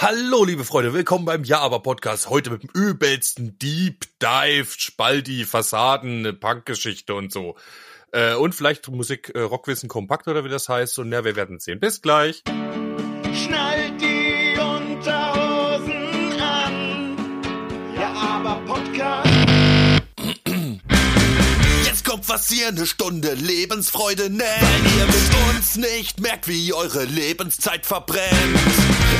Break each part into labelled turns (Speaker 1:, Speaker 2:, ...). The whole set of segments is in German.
Speaker 1: Hallo, liebe Freunde, willkommen beim Ja, aber Podcast. Heute mit dem übelsten Deep Dive, Spaldi, Fassaden, Punkgeschichte und so. Äh, und vielleicht Musik, äh, Rockwissen kompakt oder wie das heißt. Und ja, wir werden sehen. Bis gleich.
Speaker 2: Schnallt die Unterhosen an. Ja, aber Podcast.
Speaker 1: Jetzt kommt was ihr eine Stunde Lebensfreude nennt. Weil ihr mit uns nicht merkt, wie eure Lebenszeit verbrennt.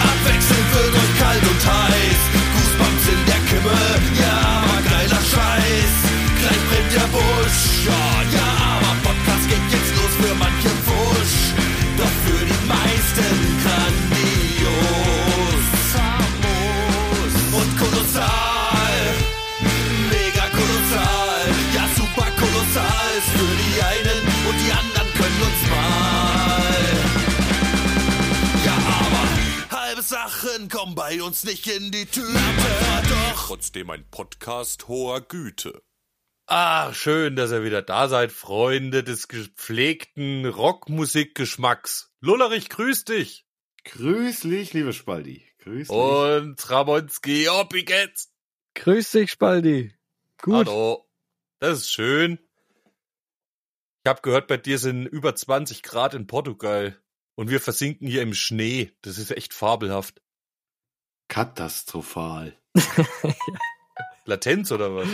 Speaker 1: Abwechselnd wird euch kalt und heiß. Goosebumps in der Kimme. Ja, aber geiler Scheiß. Gleich brennt der Busch. Ja, ja, aber Podcast geht jetzt Kommen bei uns nicht in die Tüte. Aber doch trotzdem ein Podcast hoher Güte. Ah, schön, dass ihr wieder da seid, Freunde des gepflegten Rockmusikgeschmacks. Lullerich, grüß dich.
Speaker 3: Grüß dich, liebe Spaldi. Grüß dich.
Speaker 1: Und Ramonski, ob ich jetzt?
Speaker 4: Grüß dich, Spaldi. Gut.
Speaker 1: Hallo. Das ist schön. Ich habe gehört, bei dir sind über 20 Grad in Portugal. Und wir versinken hier im Schnee. Das ist echt fabelhaft.
Speaker 3: Katastrophal.
Speaker 1: Latenz oder was?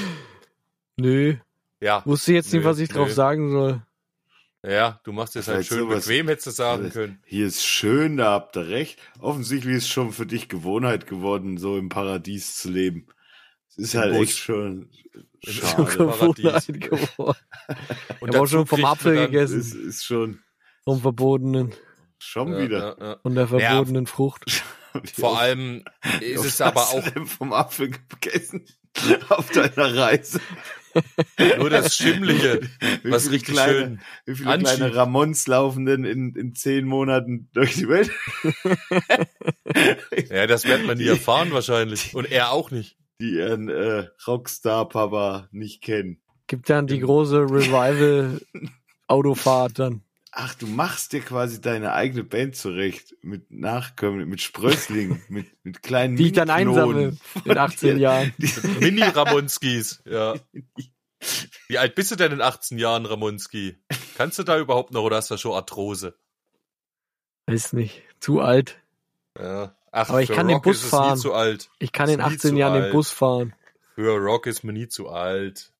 Speaker 4: Nö.
Speaker 1: Ja.
Speaker 4: Wusste jetzt nicht,
Speaker 1: Nö,
Speaker 4: was ich drauf
Speaker 1: nö.
Speaker 4: sagen soll.
Speaker 1: Ja, du machst es halt schön
Speaker 3: sowas-
Speaker 1: bequem, hättest du sagen können.
Speaker 3: Hier ist schön, da habt ihr recht. Offensichtlich ist schon für dich Gewohnheit geworden, so im Paradies zu leben. Es ist
Speaker 1: Im
Speaker 3: halt
Speaker 1: Bus.
Speaker 3: echt schon schade.
Speaker 1: Paradies.
Speaker 4: Geworden.
Speaker 1: Und
Speaker 4: Ich hab auch schon vom Apfel gegessen.
Speaker 3: Es ist schon,
Speaker 4: Vom Verbotenen.
Speaker 3: schon
Speaker 1: Ja,
Speaker 3: wieder.
Speaker 1: ja, ja.
Speaker 4: Von der verbotenen Frucht.
Speaker 1: Vor allem ist es aber auch
Speaker 3: vom Apfel gegessen auf deiner Reise.
Speaker 1: nur das Schimmlige,
Speaker 3: Wie
Speaker 1: was
Speaker 3: viele
Speaker 1: richtig
Speaker 3: kleine,
Speaker 1: schön.
Speaker 3: Wie viele
Speaker 1: anschiebt.
Speaker 3: kleine Ramons laufen denn in, in zehn Monaten durch die Welt?
Speaker 1: Ja, das wird man nie erfahren wahrscheinlich. Und er auch nicht.
Speaker 3: Die ihren äh, Rockstar-Papa nicht kennen.
Speaker 4: Gibt dann die große Revival-Autofahrt dann.
Speaker 3: Ach, du machst dir quasi deine eigene Band zurecht mit Nachkommen, mit Sprösslingen, mit, mit kleinen
Speaker 4: Die ich dann einsammle in 18 Jahren.
Speaker 1: Mini-Ramonskis, ja. Wie alt bist du denn in 18 Jahren, Ramonski? Kannst du da überhaupt noch oder hast du schon Arthrose?
Speaker 4: Weiß nicht. Zu alt.
Speaker 1: Ja. Ach,
Speaker 4: Aber ich
Speaker 1: für
Speaker 4: kann den
Speaker 1: Rock
Speaker 4: Bus
Speaker 1: ist es
Speaker 4: fahren.
Speaker 1: nie zu alt.
Speaker 4: Ich kann
Speaker 1: Ist
Speaker 4: in
Speaker 1: nie
Speaker 4: 18
Speaker 1: zu
Speaker 4: Jahren den
Speaker 1: alt.
Speaker 4: Bus fahren.
Speaker 1: Für Rock ist man nie zu alt.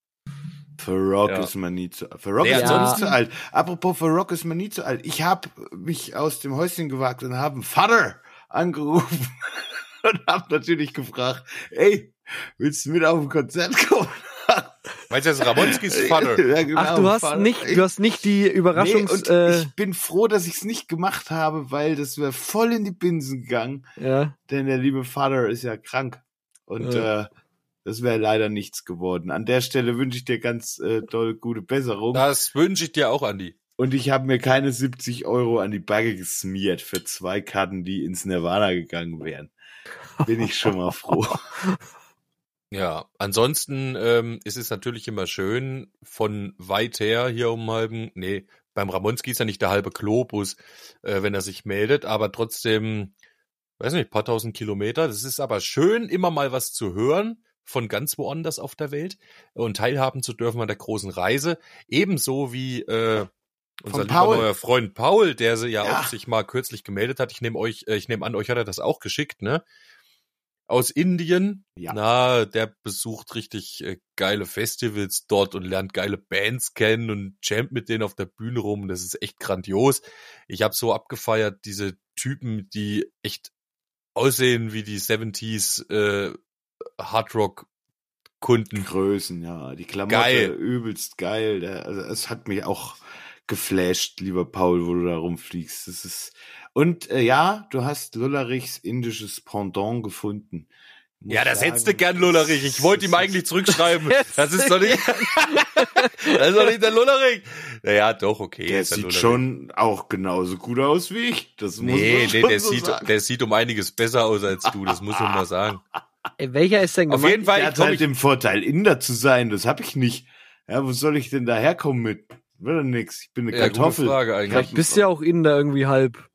Speaker 3: Für Rock
Speaker 1: Ja.
Speaker 3: ist man nie zu alt. Für Rock
Speaker 1: Nee,
Speaker 3: ist nie zu alt. Apropos, für Rock ist man nie zu alt. Ich habe mich aus dem Häuschen gewagt und habe einen Vater angerufen und habe natürlich gefragt, ey, willst du mit auf ein Konzert kommen?
Speaker 1: Meinst du, das ist Ramonskis Vater?
Speaker 3: Ja, genau,
Speaker 4: Ach, du hast
Speaker 3: Vater.
Speaker 4: nicht,
Speaker 3: Ich-
Speaker 4: du hast nicht die
Speaker 3: Nee,
Speaker 4: Überraschungs,
Speaker 3: und
Speaker 4: äh,
Speaker 3: ich bin froh, dass ich es nicht gemacht habe, weil das wäre voll in die Binsen gegangen,
Speaker 4: ja.
Speaker 3: denn der liebe Vater ist ja krank. Und
Speaker 4: Ja.
Speaker 3: äh, das wäre leider nichts geworden. An der Stelle wünsche ich dir ganz äh, doll gute Besserung.
Speaker 1: Das wünsche ich dir auch, Andi.
Speaker 3: Und ich habe mir keine 70 Euro an die Backe gesmiert für zwei Karten, die ins Nirvana gegangen wären. Bin ich schon mal froh.
Speaker 1: Ja, ansonsten ähm, ist es natürlich immer schön, von weit her hier um halben, nee, beim Ramonski ist ja nicht der halbe Globus, äh, wenn er sich meldet, aber trotzdem, weiß nicht, paar tausend Kilometer. Das ist aber schön, immer mal was zu hören von ganz woanders auf der Welt und teilhaben zu dürfen an der großen Reise. Ebenso wie äh, unser lieber
Speaker 3: Paul.
Speaker 1: neuer Freund Paul, der sie ja,
Speaker 3: Ja.
Speaker 1: auch sich mal kürzlich gemeldet hat. Ich nehme euch, äh, ich nehme an, euch hat er das auch geschickt, ne? Aus Indien.
Speaker 3: Ja.
Speaker 1: Na, der besucht richtig äh, geile Festivals dort und lernt geile Bands kennen und jammt mit denen auf der Bühne rum. Das ist echt grandios. Ich habe so abgefeiert, diese Typen, die echt aussehen wie die 70s äh, Hardrock Kunden.
Speaker 3: Größen, ja. Die Klamotte,
Speaker 1: Geil.
Speaker 3: übelst geil. Der, also es hat mich auch geflasht, lieber Paul, wo du da rumfliegst. Das ist und äh, ja, du hast Lullerichs indisches Pendant gefunden. Muss
Speaker 1: Ja, das
Speaker 3: sagen,
Speaker 1: hättest du gern, Lullerich. Ich wollte ihm eigentlich zurückschreiben. Das ist doch nicht, das ist doch nicht der Lullerich. Naja, doch, okay.
Speaker 3: Der
Speaker 1: ist
Speaker 3: sieht
Speaker 1: Lullerich.
Speaker 3: schon auch genauso gut aus wie ich. Das muss
Speaker 1: Nee,
Speaker 3: man
Speaker 1: nee, der
Speaker 3: so
Speaker 1: sieht,
Speaker 3: sagen.
Speaker 1: der sieht um einiges besser aus als du, das muss man mal sagen.
Speaker 4: Welcher ist denn
Speaker 1: Auf
Speaker 4: gemeint?
Speaker 1: jeden Fall, ich
Speaker 3: hat halt
Speaker 1: ich,
Speaker 3: den Vorteil, Inder zu sein. Das habe ich nicht. Ja, wo soll ich denn da herkommen mit? Will nix. Ich bin eine
Speaker 1: ja,
Speaker 3: Kartoffel.
Speaker 1: Frage eigentlich.
Speaker 4: Vielleicht bist du ja auch Inder irgendwie halb.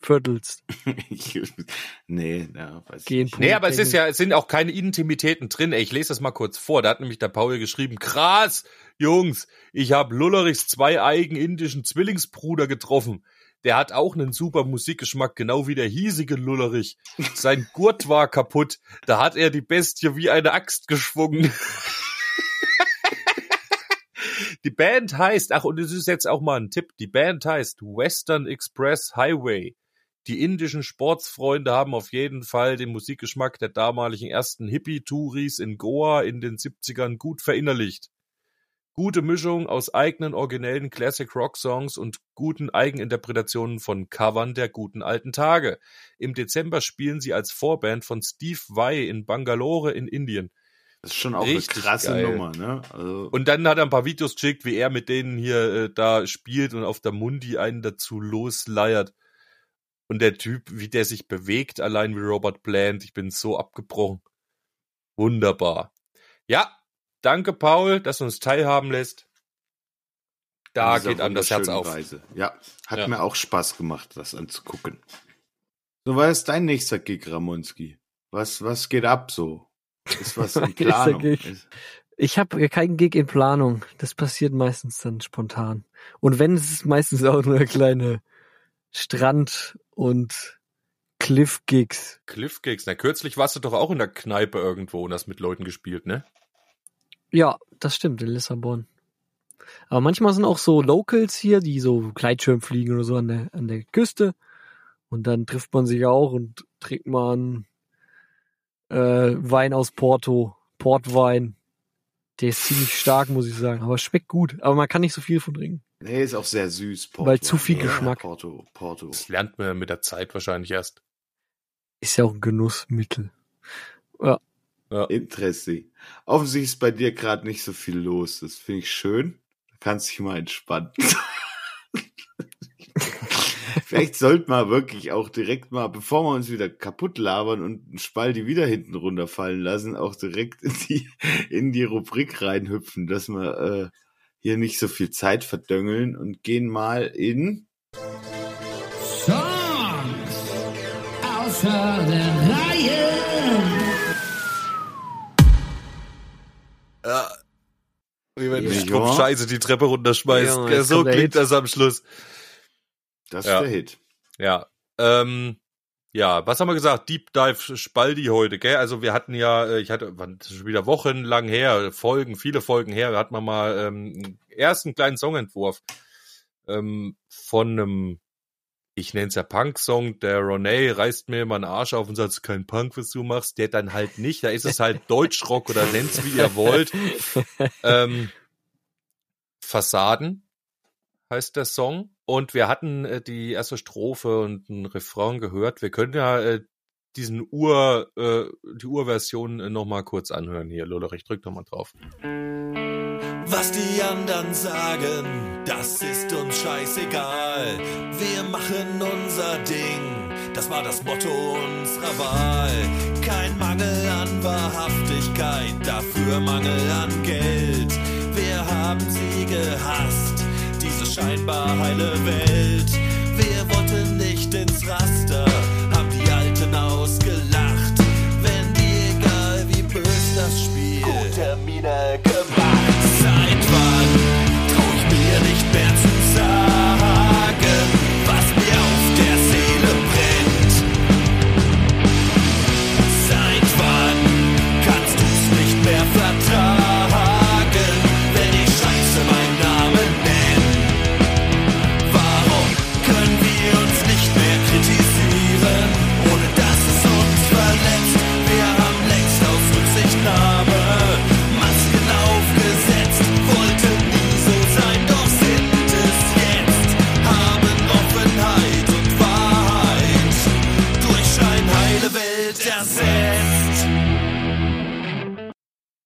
Speaker 4: viertelst.
Speaker 3: Ich, nee, ja, weiß ich nicht.
Speaker 1: Nee, aber es ist ja, es sind auch keine Intimitäten drin. Ey, ich lese das mal kurz vor. Da hat nämlich der Paul geschrieben, krass, Jungs, ich habe Lullerichs zwei eigen indischen Zwillingsbruder getroffen. Der hat auch einen super Musikgeschmack, genau wie der hiesige Lullerich. Sein Gurt war kaputt. Da hat er die Bestie wie eine Axt geschwungen. Die Band heißt, ach, und es ist jetzt auch mal ein Tipp, die Band heißt Western Express Highway. Die indischen Sportsfreunde haben auf jeden Fall den Musikgeschmack der damaligen ersten Hippie-Touris in Goa in den 70ern gut verinnerlicht. Gute Mischung aus eigenen originellen Classic Rock Songs und guten Eigeninterpretationen von Covern der guten alten Tage. Im Dezember spielen sie als Vorband von Steve Vai in Bangalore in Indien.
Speaker 3: Das ist schon auch
Speaker 1: Richtig
Speaker 3: eine krasse
Speaker 1: geil.
Speaker 3: Nummer, ne? Also,
Speaker 1: Und dann hat er ein paar Videos geschickt, wie er mit denen hier äh, da spielt und auf der Mundi einen dazu losleiert. Und der Typ, wie der sich bewegt, allein wie Robert Plant, ich bin so abgebrochen. Wunderbar. Ja, danke Paul, dass du uns teilhaben lässt. Da geht einem das Herz auf.
Speaker 3: Reise. Ja, hat
Speaker 1: Ja.
Speaker 3: mir auch Spaß gemacht, das anzugucken. So, was ist dein nächster Gig, Ramonski? Was, was geht ab so? Ist was in Planung?
Speaker 4: Ich habe keinen Gig in Planung. Das passiert meistens dann spontan. Und wenn, es ist meistens auch nur kleine Strand- und Cliff-Gigs.
Speaker 1: Cliff Gigs. Na, kürzlich warst du doch auch in der Kneipe irgendwo und hast mit Leuten gespielt, ne?
Speaker 4: Ja, das stimmt, in Lissabon. Aber manchmal sind auch so Locals hier, die so Gleitschirm fliegen oder so an der, an der Küste. Und dann trifft man sich auch und trinkt mal einen äh, Wein aus Porto, Portwein. Der ist ziemlich stark, muss ich sagen. Aber schmeckt gut. Aber man kann nicht so viel von trinken.
Speaker 3: Nee, ist auch sehr süß. Porto.
Speaker 4: Weil zu viel
Speaker 3: Ja,
Speaker 4: Geschmack.
Speaker 3: Porto, Porto.
Speaker 1: Das lernt man mit der Zeit wahrscheinlich erst.
Speaker 4: Ist ja auch ein Genussmittel.
Speaker 3: Interesse. Offensichtlich ist bei dir gerade nicht so viel los. Das finde ich schön. Du kannst dich mal entspannen. Vielleicht sollten wir wirklich auch direkt mal, bevor wir uns wieder kaputt labern und einen Spaldi wieder hinten runterfallen lassen, auch direkt in die, in die Rubrik reinhüpfen, dass wir äh, hier nicht so viel Zeit verdöngeln und gehen mal in
Speaker 5: Songs außer der Reihe.
Speaker 1: Ja. Wie wenn
Speaker 3: Ja.
Speaker 1: Strumpf Scheiße die Treppe runterschmeißt.
Speaker 4: Ja,
Speaker 1: so klingt das am Schluss.
Speaker 3: Das
Speaker 1: Ja.
Speaker 3: ist der Hit.
Speaker 1: Ja. Ähm, ja, was haben wir gesagt? Deep Dive Spaldi heute, gell? Also wir hatten ja, äh, ich hatte, ist schon wieder wochenlang her, Folgen, viele Folgen her, hatten wir mal ähm, einen ersten kleinen Songentwurf ähm, von einem, ich nenne es ja Punk-Song, der Ronay reißt mir mal einen Arsch auf und sagt, kein Punk, was du machst, der dann halt nicht, da ist es halt Deutschrock oder nennt's wie ihr wollt. ähm, Fassaden heißt der Song. Und wir hatten äh, die erste Strophe und ein Refrain gehört. Wir können ja äh, diesen Ur, äh, die Urversion äh, noch mal kurz anhören hier. Lollerich, drück doch mal drauf.
Speaker 2: Was die anderen sagen, das ist uns scheißegal. Wir machen unser Ding, das war das Motto unserer Wahl. Kein Mangel an Wahrhaftigkeit, dafür Mangel an Geld. Wir haben sie gehasst, diese scheinbar heile Welt. Wir wollten nicht ins Raster, haben die Alten ausgelacht. Wenn die egal wie bös das Spiel. Gute Miene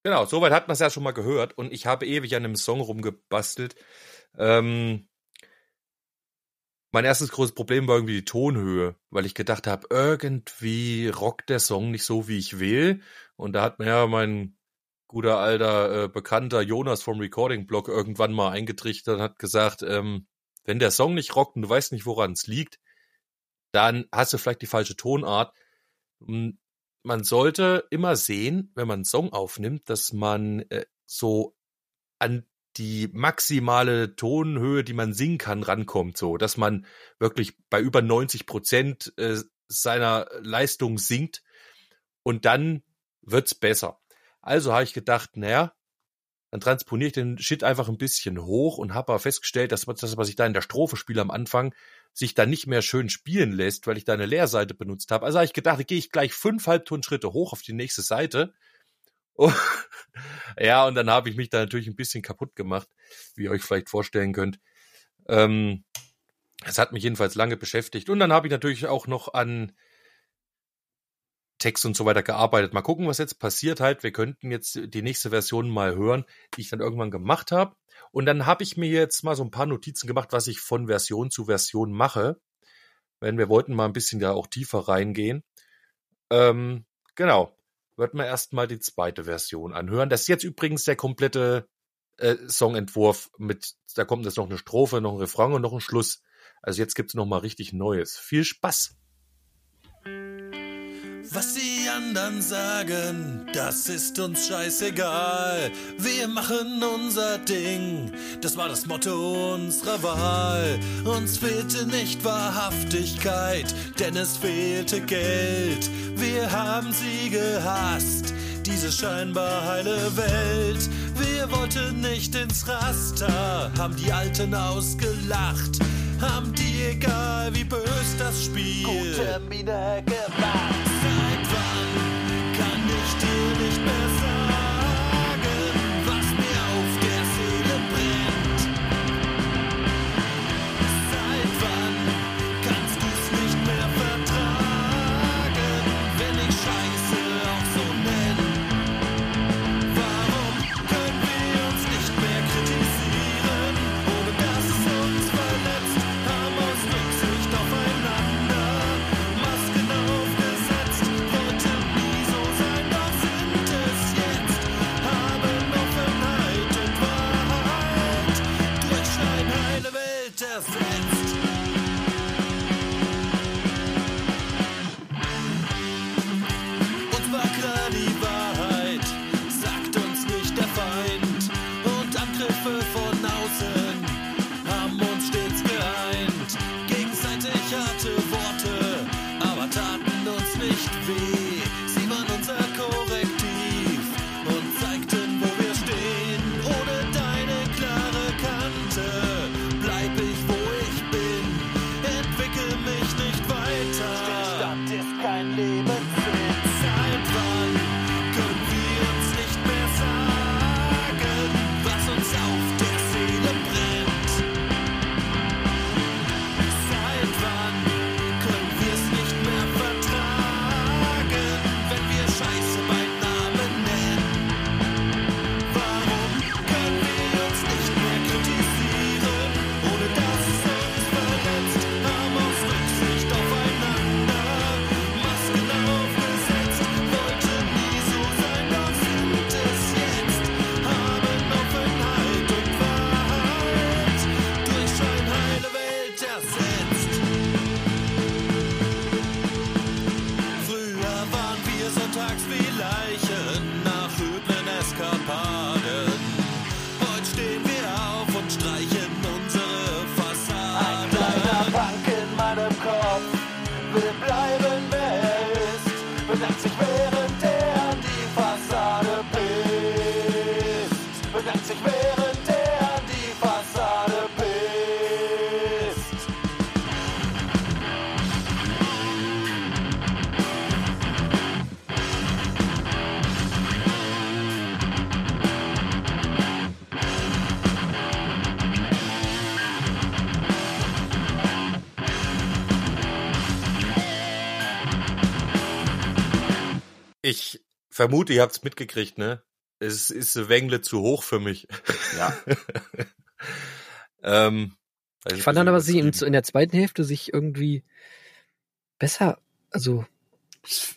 Speaker 1: Genau, soweit hat man es ja schon mal gehört. Und ich habe ewig an einem Song rumgebastelt. Ähm, mein erstes großes Problem war irgendwie die Tonhöhe, weil ich gedacht habe, irgendwie rockt der Song nicht so, wie ich will. Und da hat mir ja mein guter alter äh, Bekannter Jonas vom Recording Blog irgendwann mal eingetrichtert und hat gesagt, ähm, wenn der Song nicht rockt und du weißt nicht, woran es liegt, dann hast du vielleicht die falsche Tonart. Man sollte immer sehen, wenn man einen Song aufnimmt, dass man äh, so an die maximale Tonhöhe, die man singen kann, rankommt, so, dass man wirklich bei über 90 Prozent äh, seiner Leistung singt und dann wird's besser. Also habe ich gedacht, naja, dann transponiere ich den Shit einfach ein bisschen hoch und habe aber festgestellt, dass das, was ich da in der Strophe spiele am Anfang, sich dann nicht mehr schön spielen lässt, weil ich da eine Leerseite benutzt habe. Also habe ich gedacht, da gehe ich gleich fünf Halbtonschritte hoch auf die nächste Seite. Oh, ja, und dann habe ich mich da natürlich ein bisschen kaputt gemacht, wie ihr euch vielleicht vorstellen könnt. Ähm, hat mich jedenfalls lange beschäftigt. Und dann habe ich natürlich auch noch an Text und so weiter gearbeitet. Mal gucken, was jetzt passiert halt. Wir könnten jetzt die nächste Version mal hören, die ich dann irgendwann gemacht habe. Und dann habe ich mir jetzt mal so ein paar Notizen gemacht, was ich von Version zu Version mache. Wenn wir wollten mal ein bisschen da auch tiefer reingehen. Ähm, genau. Wird man erstmal die zweite Version anhören. Das ist jetzt übrigens der komplette äh, Songentwurf mit, da kommt jetzt noch eine Strophe, noch ein Refrain und noch ein Schluss. Also jetzt gibt's noch mal richtig Neues. Viel Spaß!
Speaker 2: Was die anderen sagen, das ist uns scheißegal. Wir machen unser Ding, das war das Motto unserer Wahl. Uns fehlte nicht Wahrhaftigkeit, denn es fehlte Geld. Wir haben sie gehasst, diese scheinbar heile Welt. Wir wollten nicht ins Raster, haben die Alten ausgelacht. Haben die egal wie bös das Spiel. Gute Miene gemacht.
Speaker 1: Vermute, ihr habt's mitgekriegt, ne? Es ist Wengle zu hoch für mich.
Speaker 3: Ja.
Speaker 1: ähm, also
Speaker 4: Ich fand dann aber, sie in, in der zweiten Hälfte sich irgendwie besser, also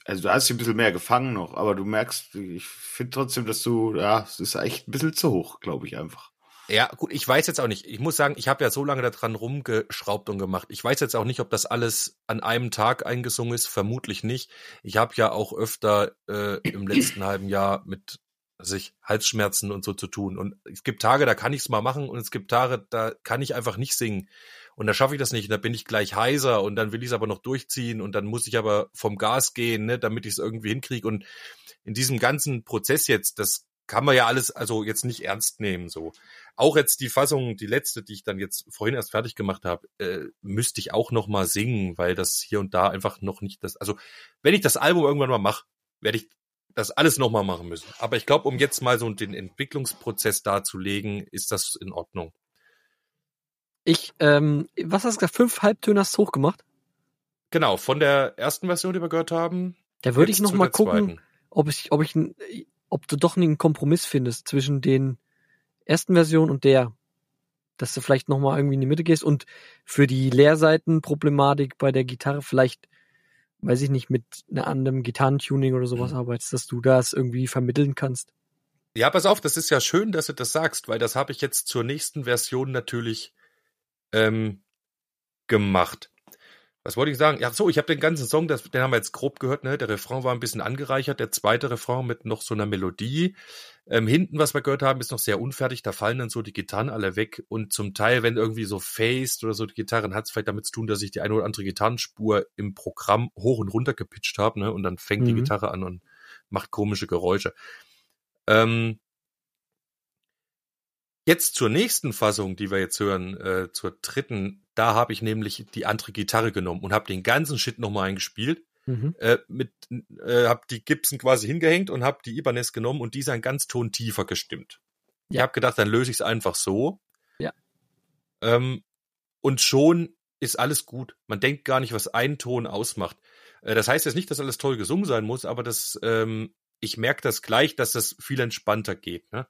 Speaker 3: Also du hast dich ein bisschen mehr gefangen noch, aber du merkst, ich finde trotzdem, dass du, ja, es ist echt ein bisschen zu hoch, glaube ich einfach.
Speaker 1: Ja, gut, ich weiß jetzt auch nicht. Ich muss sagen, ich habe ja so lange daran rumgeschraubt und gemacht. Ich weiß jetzt auch nicht, ob das alles an einem Tag eingesungen ist. Vermutlich nicht. Ich habe ja auch öfter äh, im letzten halben Jahr mit sich Halsschmerzen und so zu tun. Und es gibt Tage, da kann ich es mal machen und es gibt Tage, da kann ich einfach nicht singen. Und da schaffe ich das nicht. Und da bin ich gleich heiser und dann will ich es aber noch durchziehen und dann muss ich aber vom Gas gehen, ne, damit ich es irgendwie hinkriege. Und in diesem ganzen Prozess jetzt, das kann man ja alles also jetzt nicht ernst nehmen so. Auch jetzt die Fassung, die letzte, die ich dann jetzt vorhin erst fertig gemacht habe, äh, müsste ich auch noch mal singen, weil das hier und da einfach noch nicht das. Also wenn ich das Album irgendwann mal mache, werde ich das alles noch mal machen müssen. Aber ich glaube, um jetzt mal so den Entwicklungsprozess darzulegen, ist das in Ordnung.
Speaker 4: Ich, ähm, was hast du gesagt? Fünf Halbtöne hast du hochgemacht?
Speaker 1: Genau, von der ersten Version, die wir gehört haben.
Speaker 4: Da würde ich noch mal gucken,
Speaker 1: zweiten.
Speaker 4: ob ich, ob ich, n- ob du doch einen Kompromiss findest zwischen den ersten Version und der, dass du vielleicht noch mal irgendwie in die Mitte gehst und für die Leerseitenproblematik bei der Gitarre vielleicht, weiß ich nicht, mit einer anderen Gitarrentuning oder sowas arbeitest, dass du das irgendwie vermitteln kannst.
Speaker 1: Ja, pass auf, das ist ja schön, dass du das sagst, weil das habe ich jetzt zur nächsten Version natürlich ähm, gemacht. Was wollte ich sagen? Ja, so, ich habe den ganzen Song, das, den haben wir jetzt grob gehört, ne? Der Refrain war ein bisschen angereichert, der zweite Refrain mit noch so einer Melodie. Ähm, hinten, was wir gehört haben, ist noch sehr unfertig, da fallen dann so die Gitarren alle weg und zum Teil, wenn irgendwie so phased oder so die Gitarren, hat es vielleicht damit zu tun, dass ich die eine oder andere Gitarrenspur im Programm hoch und runter gepitcht habe, ne? Und dann fängt die
Speaker 4: Mhm.
Speaker 1: Gitarre an und macht komische Geräusche. Ähm, Jetzt zur nächsten Fassung, die wir jetzt hören, äh, zur dritten, da habe ich nämlich die andere Gitarre genommen und habe den ganzen Shit nochmal eingespielt.
Speaker 4: Mhm.
Speaker 1: Äh, mit, äh, habe die Gibson quasi hingehängt und habe die Ibanez genommen und die ist einen ganz Ton tiefer gestimmt. Ich
Speaker 4: Ja.
Speaker 1: habe gedacht, dann löse ich es einfach so.
Speaker 4: Ja.
Speaker 1: Ähm, und schon ist alles gut. Man denkt gar nicht, was ein Ton ausmacht. Äh, das heißt jetzt nicht, dass alles toll gesungen sein muss, aber das, ähm, ich merke das gleich, dass das viel entspannter geht. Ne?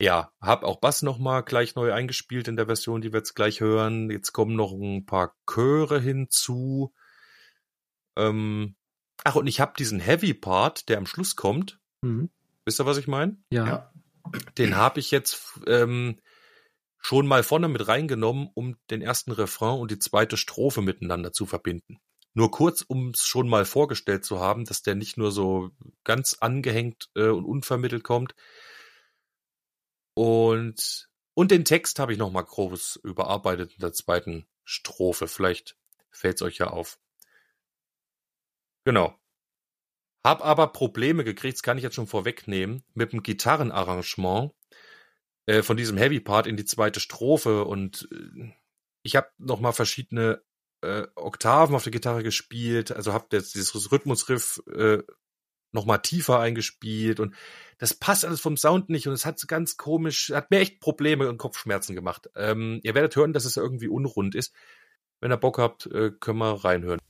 Speaker 1: Ja, hab auch Bass nochmal gleich neu eingespielt in der Version, die wir jetzt gleich hören. Jetzt kommen noch ein paar Chöre hinzu. Ähm, ach, und ich habe diesen Heavy Part, der am Schluss kommt.
Speaker 4: Mhm.
Speaker 1: Wisst ihr, was ich meine?
Speaker 4: Ja.
Speaker 3: Ja.
Speaker 1: Den habe ich jetzt ähm, schon mal vorne mit reingenommen, um den ersten Refrain und die zweite Strophe miteinander zu verbinden. Nur kurz, um es schon mal vorgestellt zu haben, dass der nicht nur so ganz angehängt äh, und unvermittelt kommt. Und, und den Text habe ich nochmal groß überarbeitet in der zweiten Strophe. Vielleicht fällt es euch ja auf. Genau. Hab aber Probleme gekriegt, das kann ich jetzt schon vorwegnehmen, mit dem Gitarrenarrangement äh, von diesem Heavy Part in die zweite Strophe und äh, ich habe noch mal verschiedene äh, Oktaven auf der Gitarre gespielt, also habe jetzt dieses Rhythmusriff äh, noch mal tiefer eingespielt und das passt alles vom Sound nicht und es hat ganz komisch, hat mir echt Probleme und Kopfschmerzen gemacht. Ähm, ihr werdet hören, dass es irgendwie unrund ist. Wenn ihr Bock habt, äh, können wir reinhören.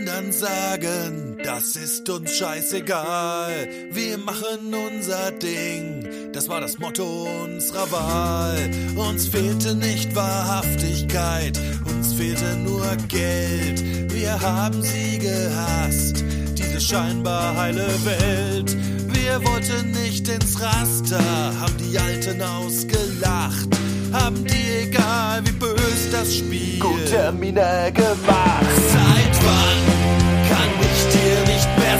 Speaker 2: Anderen sagen, das ist uns scheißegal. Wir machen unser Ding, das war das Motto unserer Wahl. Uns fehlte nicht Wahrhaftigkeit, uns fehlte nur Geld. Wir haben sie gehasst, diese scheinbar heile Welt. Wir wollten nicht ins Raster, haben die Alten ausgelacht. Haben die, egal wie bös das Spiel,
Speaker 6: Termine gemacht.
Speaker 2: Seit wann kann ich dir nicht mehr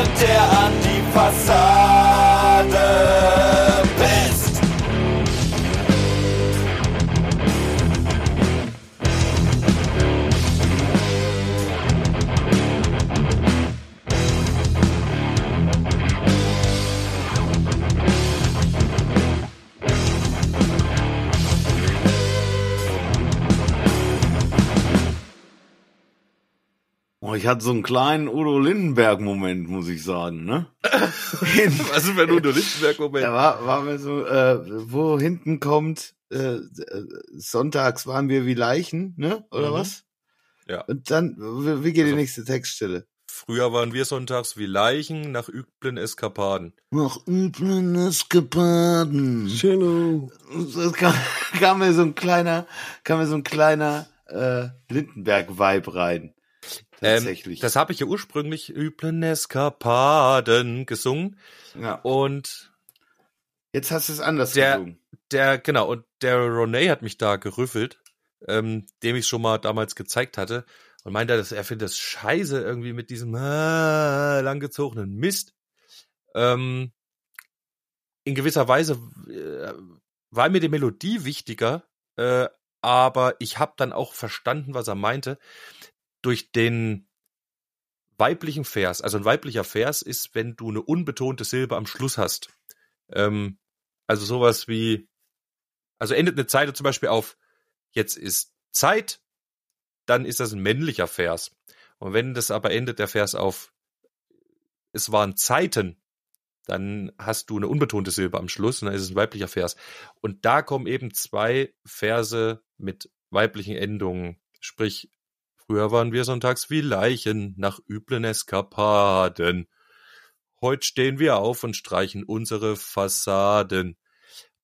Speaker 6: während er an die Fassade
Speaker 3: ich hatte so einen kleinen Udo Lindenberg-Moment, muss ich sagen, ne?
Speaker 1: Was ist wenn Udo Lindenberg-Moment?
Speaker 3: Da war, war mir so, äh, wo hinten kommt, äh, äh, sonntags waren wir wie Leichen, ne? Oder
Speaker 1: Mhm.
Speaker 3: was?
Speaker 1: Ja.
Speaker 3: Und dann, wie, wie geht die
Speaker 1: Also-
Speaker 3: nächste Textstelle?
Speaker 1: Früher waren wir sonntags wie Leichen nach üblen Eskapaden.
Speaker 3: Nach üblen Eskapaden.
Speaker 4: Cello.
Speaker 3: Das kam, kam mir so ein kleiner, kam mir so ein kleiner äh, Lindenberg-Vibe rein. Tatsächlich.
Speaker 1: Ähm, das habe ich ja ursprünglich üblen Eskapaden gesungen
Speaker 3: ja.
Speaker 1: und
Speaker 3: Jetzt hast du es anders
Speaker 1: Der-
Speaker 3: gesungen.
Speaker 1: der, genau, und der Ronay hat mich da gerüffelt, ähm, dem ich schon mal damals gezeigt hatte und meinte, dass er findet das scheiße irgendwie mit diesem äh, langgezogenen Mist. Ähm, in gewisser Weise äh, war mir die Melodie wichtiger, äh, aber ich habe dann auch verstanden, was er meinte. Durch den weiblichen Vers, also ein weiblicher Vers ist, wenn du eine unbetonte Silbe am Schluss hast. Ähm, also sowas wie, also endet eine Zeile zum Beispiel auf, jetzt ist Zeit, dann ist das ein männlicher Vers. Und wenn das aber endet der Vers auf, es waren Zeiten, dann hast du eine unbetonte Silbe am Schluss und dann ist es ein weiblicher Vers. Und da kommen eben zwei Verse mit weiblichen Endungen. Sprich, früher waren wir sonntags wie Leichen nach üblen Eskapaden. Heute stehen wir auf und streichen unsere Fassaden.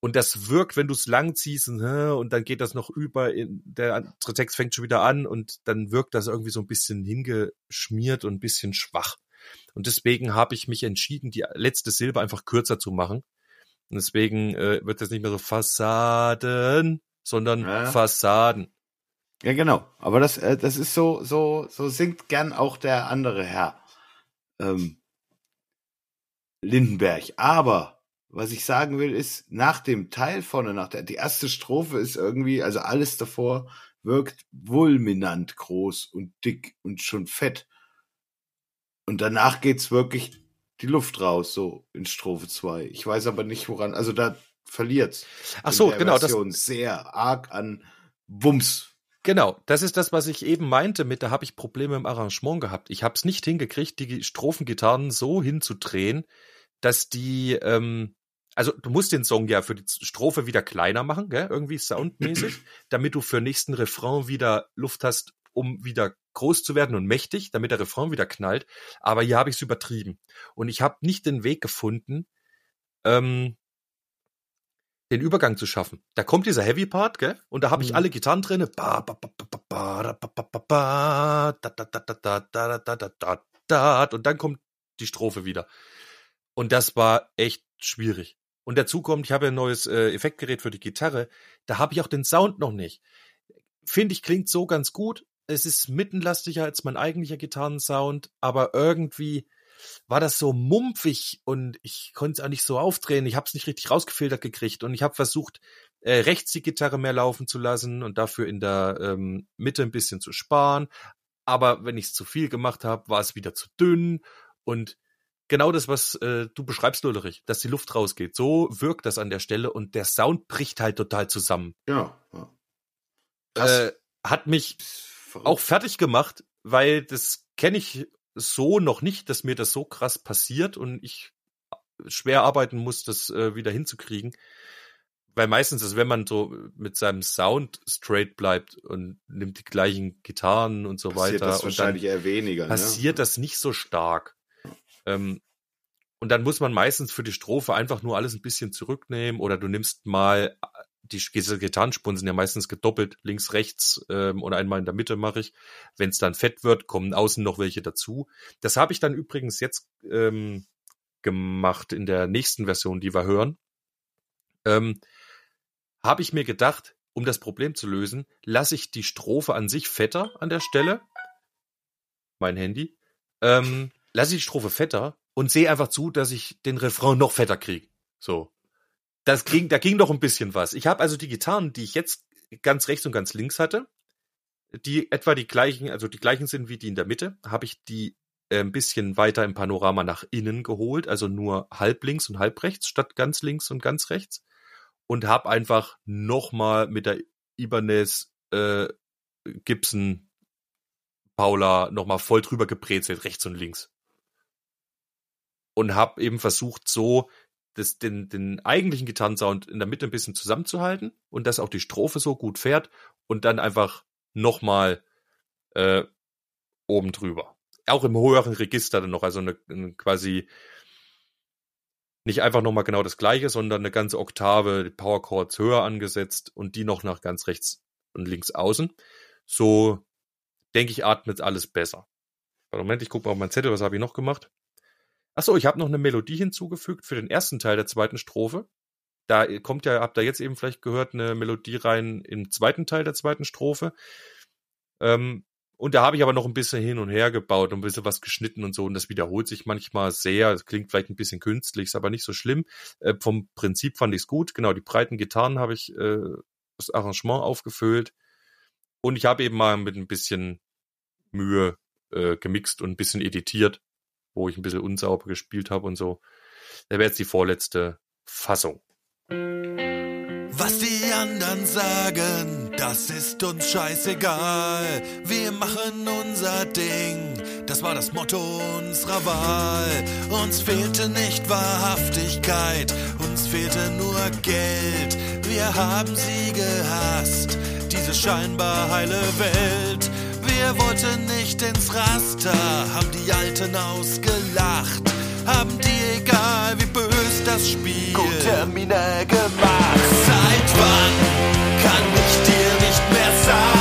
Speaker 1: Und das wirkt, wenn du es lang ziehst und, hä, und dann geht das noch über, in, der andere Text fängt schon wieder an und dann wirkt das irgendwie so ein bisschen hingeschmiert und ein bisschen schwach. Und deswegen habe ich mich entschieden, die letzte Silbe einfach kürzer zu machen. Und deswegen äh, wird das nicht mehr so Fassaden, sondern
Speaker 3: Ja.
Speaker 1: Fassaden.
Speaker 3: Ja, genau. Aber das, äh, das ist so, so, so singt gern auch der andere Herr. Ähm, Lindenberg. Aber was ich sagen will, ist, nach dem Teil vorne, nach der, die erste Strophe ist irgendwie, also alles davor wirkt fulminant groß und dick und schon fett. Und danach geht's wirklich die Luft raus, so in Strophe 2. Ich weiß aber nicht, woran, also da verliert's.
Speaker 1: Ach so, genau, das,
Speaker 3: Version sehr arg an Wumms.
Speaker 1: Genau, das ist das, was ich eben meinte mit, da habe ich Probleme im Arrangement gehabt. Ich habe es nicht hingekriegt, die Strophengitarren so hinzudrehen, dass die, ähm, also du musst den Song ja für die Strophe wieder kleiner machen, gell? irgendwie soundmäßig, damit du für nächsten Refrain wieder Luft hast, um wieder groß zu werden und mächtig, damit der Refrain wieder knallt. Aber hier habe ich es übertrieben. Und ich habe nicht den Weg gefunden, ähm, den Übergang zu schaffen. Da kommt dieser Heavy Part, gell? Und da habe ich alle Gitarren drinne. Und dann kommt die Strophe wieder. Und das war echt schwierig. Und dazu kommt, ich habe ein neues Effektgerät für die Gitarre. Da habe ich auch den Sound noch nicht. Finde ich, klingt so ganz gut. Es ist mittenlastiger als mein eigentlicher Gitarrensound, aber irgendwie war das so mumpfig und ich konnte es auch nicht so aufdrehen. Ich habe es nicht richtig rausgefiltert gekriegt und ich habe versucht, äh, rechts die Gitarre mehr laufen zu lassen und dafür in der ähm, Mitte ein bisschen zu sparen. Aber wenn ich es zu viel gemacht habe, war es wieder zu dünn und genau das, was äh, du beschreibst, Lullerich, dass die Luft rausgeht. So wirkt das an der Stelle und der Sound bricht halt total zusammen.
Speaker 3: Ja. Krass.
Speaker 1: Äh, hat mich auch fertig gemacht, weil das kenne ich so noch nicht, dass mir das so krass passiert und ich schwer arbeiten muss, das äh, wieder hinzukriegen. Weil meistens ist, wenn man so mit seinem Sound straight bleibt und nimmt die gleichen Gitarren und so
Speaker 3: passiert
Speaker 1: weiter
Speaker 3: das wahrscheinlich eher weniger.
Speaker 1: passiert
Speaker 3: ne?
Speaker 1: das nicht so stark. Ähm, und dann muss man meistens für die Strophe einfach nur alles ein bisschen zurücknehmen oder du nimmst mal die Gitarrenspuren sind ja meistens gedoppelt, links, rechts ähm, und einmal in der Mitte mache ich. Wenn es dann fett wird, kommen außen noch welche dazu. Das habe ich dann übrigens jetzt ähm, gemacht in der nächsten Version, die wir hören. Ähm, habe ich mir gedacht, um das Problem zu lösen, lasse ich die Strophe an sich fetter an der Stelle. Mein Handy. Ähm, lasse ich die Strophe fetter und sehe einfach zu, dass ich den Refrain noch fetter kriege. So. Das ging, da ging noch ein bisschen was. Ich habe also die Gitarren, die ich jetzt ganz rechts und ganz links hatte, die etwa die gleichen, also die gleichen sind wie die in der Mitte, habe ich die äh, ein bisschen weiter im Panorama nach innen geholt, also nur halb links und halb rechts statt ganz links und ganz rechts und habe einfach nochmal mit der Ibanez äh, Gibson Paula nochmal voll drüber gebrezelt, rechts und links. Und habe eben versucht, so das, den, den eigentlichen Gitarrensound in der Mitte ein bisschen zusammenzuhalten und dass auch die Strophe so gut fährt und dann einfach nochmal äh, oben drüber. Auch im höheren Register dann noch, also eine, eine quasi nicht einfach nochmal genau das gleiche, sondern eine ganze Oktave die Power Chords höher angesetzt und die noch nach ganz rechts und links außen. So denke ich, atmet alles besser. Warte, Moment, ich gucke mal auf meinen Zettel, was habe ich noch gemacht? Achso, ich habe noch eine Melodie hinzugefügt für den ersten Teil der zweiten Strophe. Da kommt ja, habt ihr jetzt eben vielleicht gehört, eine Melodie rein im zweiten Teil der zweiten Strophe. Ähm, und da habe ich aber noch ein bisschen hin und her gebaut und ein bisschen was geschnitten und so. Und das wiederholt sich manchmal sehr. Das klingt vielleicht ein bisschen künstlich, ist aber nicht so schlimm. Äh, vom Prinzip fand ich es gut. Genau, die breiten Gitarren habe ich äh, das Arrangement aufgefüllt. Und ich habe eben mal mit ein bisschen Mühe äh, gemixt und ein bisschen editiert, wo ich ein bisschen unsauber gespielt habe und so. Da wäre jetzt die vorletzte Fassung.
Speaker 2: Was die anderen sagen, das ist uns scheißegal. Wir machen unser Ding, das war das Motto unserer Wahl. Uns fehlte nicht Wahrhaftigkeit, uns fehlte nur Geld. Wir haben sie gehasst, diese scheinbar heile Welt. Wir wollten nicht ins Raster, haben die Alten ausgelacht. Haben die, egal wie bös das Spiel,
Speaker 6: Gut Termine gemacht.
Speaker 2: Seit wann kann ich dir nicht mehr sagen,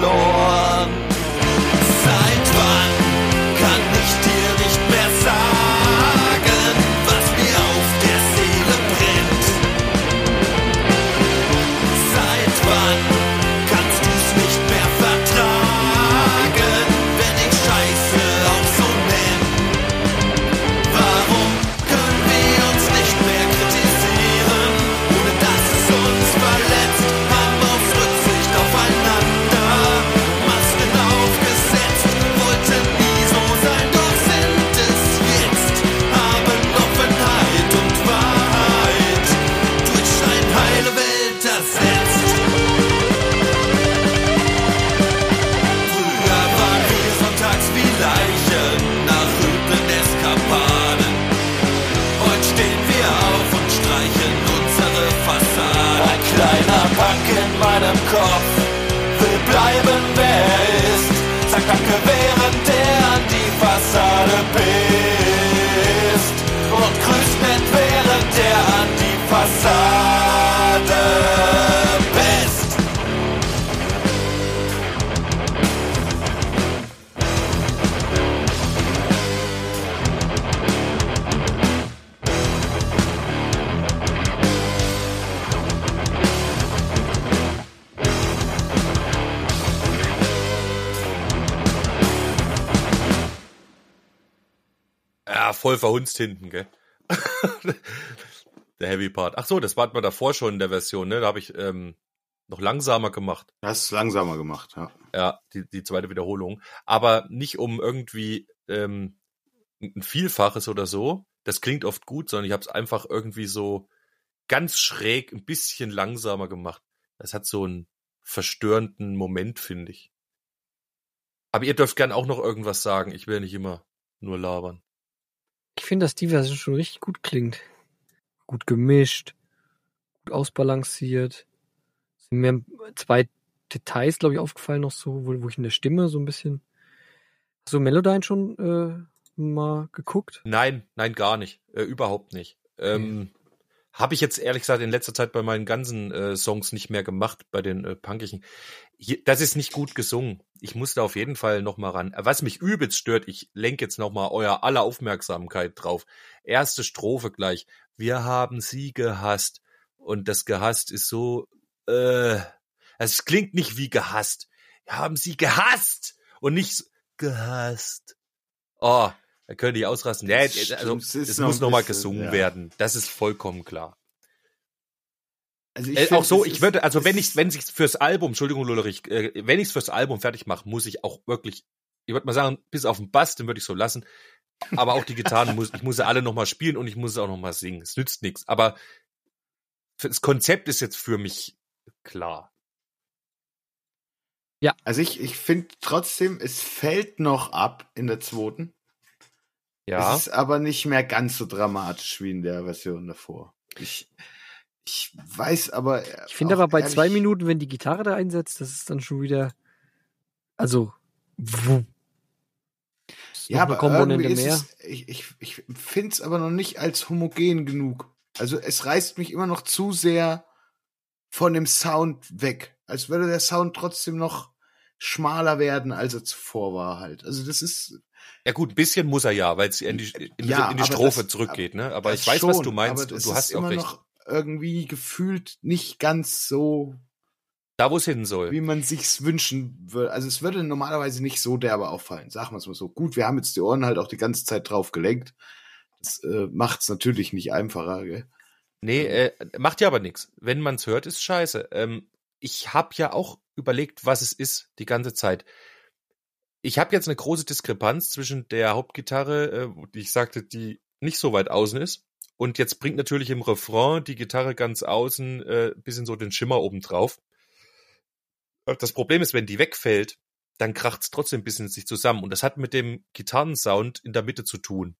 Speaker 1: Lord. Voll verhunzt hinten, gell? der Heavy Part. Ach so, das war man davor schon in der Version, ne? Da habe ich ähm, noch langsamer gemacht.
Speaker 3: Hast es langsamer gemacht, ja.
Speaker 1: Ja, die, die zweite Wiederholung. Aber nicht um irgendwie ähm, ein Vielfaches oder so. Das klingt oft gut, sondern ich habe es einfach irgendwie so ganz schräg ein bisschen langsamer gemacht. Das hat so einen verstörenden Moment, finde ich. Aber ihr dürft gern auch noch irgendwas sagen. Ich will nicht immer nur labern.
Speaker 4: Ich finde, dass die Version schon richtig gut klingt. Gut gemischt, gut ausbalanciert. Sind mir zwei Details, glaube ich, aufgefallen noch so, wo, wo ich in der Stimme so ein bisschen. Hast du Melodyne schon äh, mal geguckt?
Speaker 1: Nein, nein, gar nicht. Äh, überhaupt nicht. Ähm, Habe ich jetzt ehrlich gesagt in letzter Zeit bei meinen ganzen äh, Songs nicht mehr gemacht, bei den äh, punkigen. Das ist nicht gut gesungen. Ich muss da auf jeden Fall noch mal ran. Was mich übelst stört, ich lenke jetzt noch mal euer aller Aufmerksamkeit drauf. Erste Strophe gleich. Wir haben sie gehasst. Und das gehasst ist so, äh, es klingt nicht wie gehasst. Wir haben sie gehasst und nicht so, gehasst. Oh, da könnte ich ausrasten. Nee,
Speaker 3: Das
Speaker 1: also,
Speaker 3: es ist
Speaker 1: es
Speaker 3: noch
Speaker 1: muss
Speaker 3: ein
Speaker 1: noch mal
Speaker 3: bisschen,
Speaker 1: gesungen
Speaker 3: ja.
Speaker 1: werden. Das ist vollkommen klar.
Speaker 3: Also
Speaker 1: Äh,
Speaker 3: find,
Speaker 1: auch so, ich
Speaker 3: ist-
Speaker 1: würde, also wenn ich, wenn ich fürs Album, Entschuldigung, Lullerich, äh, wenn ich es fürs Album fertig mache, muss ich auch wirklich, ich würde mal sagen, bis auf den Bass, den würde ich so lassen. Aber auch die Gitarren muss, ich muss sie alle nochmal spielen und ich muss sie auch nochmal singen. Es nützt nichts. Aber das Konzept ist jetzt für mich klar.
Speaker 3: Also ich, ich finde trotzdem, es fällt noch ab in der zweiten.
Speaker 1: Ja.
Speaker 3: Es ist aber nicht mehr ganz so dramatisch wie in der Version davor. Ich, ich weiß aber.
Speaker 4: Ich finde aber bei
Speaker 3: ehrlich-
Speaker 4: zwei Minuten, wenn die Gitarre da einsetzt, das ist dann schon wieder. Also. wuh.
Speaker 3: Ja, aber
Speaker 4: Komponente
Speaker 3: irgendwie ist
Speaker 4: mehr.
Speaker 3: es, ich, ich, ich finde es aber noch nicht als homogen genug. Also es reißt mich immer noch zu sehr von dem Sound weg. Als würde der Sound trotzdem noch schmaler werden, als er zuvor war halt. Also das ist
Speaker 1: Ja gut, ein bisschen muss er ja, weil es in die, in,
Speaker 3: Ja,
Speaker 1: in die Strophe
Speaker 3: das-
Speaker 1: zurückgeht, ne? Aber ich weiß, was
Speaker 3: schon,
Speaker 1: du meinst und du hast auch
Speaker 3: immer
Speaker 1: recht.
Speaker 3: noch irgendwie gefühlt nicht ganz so,
Speaker 1: Da, wo es hin soll.
Speaker 3: wie man sich's wünschen würde. Also es würde normalerweise nicht so derbe auffallen, sagen wir es mal so. Gut, wir haben jetzt die Ohren halt auch die ganze Zeit drauf gelenkt. Das äh, macht's natürlich nicht einfacher, gell?
Speaker 1: Nee, äh, macht ja aber nichts. Wenn man's hört, ist scheiße. Ähm, ich habe ja auch überlegt, was es ist, die ganze Zeit. Ich habe jetzt eine große Diskrepanz zwischen der Hauptgitarre, äh, die ich sagte, die nicht so weit außen ist. Und jetzt bringt natürlich im Refrain die Gitarre ganz außen äh, bisschen so den Schimmer oben drauf. Das Problem ist, wenn die wegfällt, dann kracht's trotzdem ein bisschen sich zusammen. Und das hat mit dem Gitarrensound in der Mitte zu tun.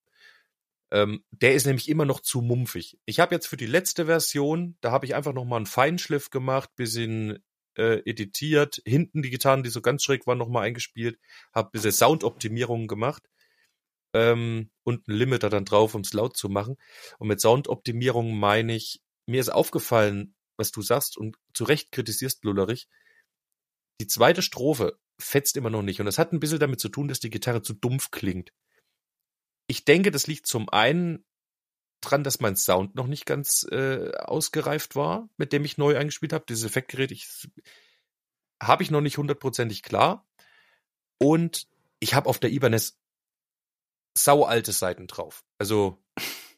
Speaker 1: Ähm, der ist nämlich immer noch zu mumpfig. Ich habe jetzt für die letzte Version, da habe ich einfach noch mal einen Feinschliff gemacht, bisschen äh, editiert, hinten die Gitarren, die so ganz schräg waren, noch mal eingespielt, habe bisschen Soundoptimierungen gemacht ähm, und einen Limiter dann drauf, um es laut zu machen. Und mit Soundoptimierung meine ich, mir ist aufgefallen, was du sagst und zu Recht kritisierst, Lullerich, die zweite Strophe fetzt immer noch nicht. Und das hat ein bisschen damit zu tun, dass die Gitarre zu dumpf klingt. Ich denke, das liegt zum einen dran, dass mein Sound noch nicht ganz äh, ausgereift war, mit dem ich neu eingespielt habe. Dieses Effektgerät habe ich noch nicht hundertprozentig klar. Und ich habe auf der Ibanez saualte Seiten drauf. Also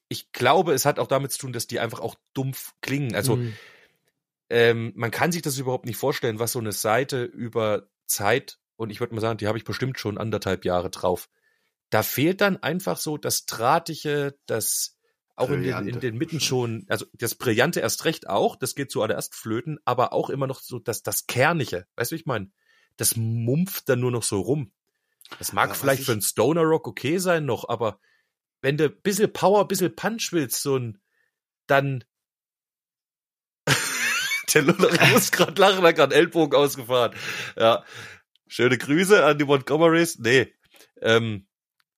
Speaker 1: ich glaube, es hat auch damit zu tun, dass die einfach auch dumpf klingen. Also
Speaker 4: Mhm.
Speaker 1: ähm, man kann sich das überhaupt nicht vorstellen, was so eine Seite über Zeit, und ich würde mal sagen, die habe ich bestimmt schon anderthalb Jahre drauf. Da fehlt dann einfach so das Drahtige, das auch in den, in den Mitten schon, also das Brillante erst recht auch, das geht zuallererst flöten, aber auch immer noch so das, das Kernige. Weißt du, wie ich meine? Das mumpft dann nur noch so rum. Das mag
Speaker 3: Aber
Speaker 1: vielleicht
Speaker 3: ich-
Speaker 1: für einen Stoner Rock okay sein noch, aber wenn du ein bisschen Power, ein bisschen Punch willst, so ein, dann Der Lullach muss gerade lachen, hat gerade Ellbogen ausgefahren. Ja. Schöne Grüße an die Montgomerys. Nee. Ähm,